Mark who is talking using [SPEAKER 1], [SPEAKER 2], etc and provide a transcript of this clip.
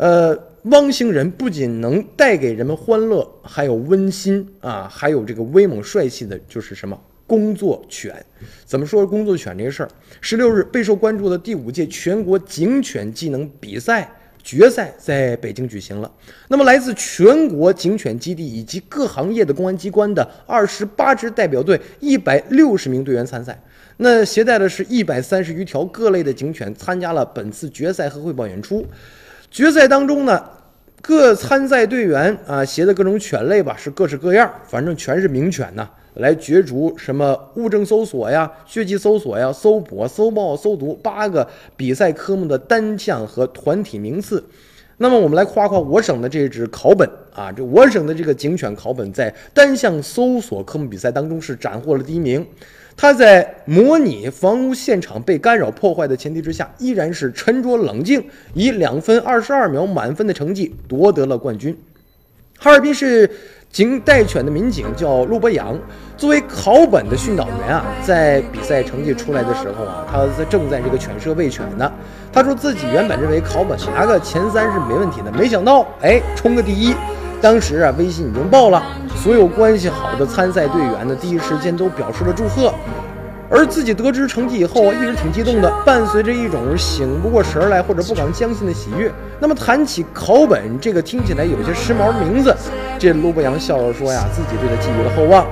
[SPEAKER 1] 呃，汪星人不仅能带给人们欢乐，还有温馨啊，还有这个威猛帅气的，就是什么工作犬？怎么说工作犬这个事儿？十六日备受关注的第五届全国警犬技能比赛。决赛在北京举行了。那么，来自全国警犬基地以及各行业的公安机关的二十八支代表队，一百六十名队员参赛。那携带的是一百三十余条各类的警犬，参加了本次决赛和汇报演出。决赛当中呢，各参赛队员啊携的各种犬类吧，是各式各样，反正全是名犬呐。来角逐什么物证搜索呀、血迹搜索呀、搜捕、搜爆、搜毒八个比赛科目的单项和团体名次。那么我们来夸夸我省的这支考本啊，这我省的这个警犬考本在单项搜索科目比赛当中是斩获了第一名。它在模拟房屋现场被干扰破坏的前提之下，依然是沉着冷静，以两分二十二秒满分的成绩夺得了冠军。哈尔滨市。警带犬的民警叫陆博阳，作为考本的训导员啊，在比赛成绩出来的时候啊，他正在这个犬舍喂犬呢。他说自己原本认为考本拿个前三是没问题的，没想到哎，冲个第一。当时啊，微信已经爆了，所有关系好的参赛队员呢，第一时间都表示了祝贺。而自己得知成绩以后啊，一直挺激动的，伴随着一种醒不过神来或者不敢相信的喜悦。那么谈起考本这个听起来有些时髦的名字，这陆博阳笑着说呀，自己对他寄予了厚望。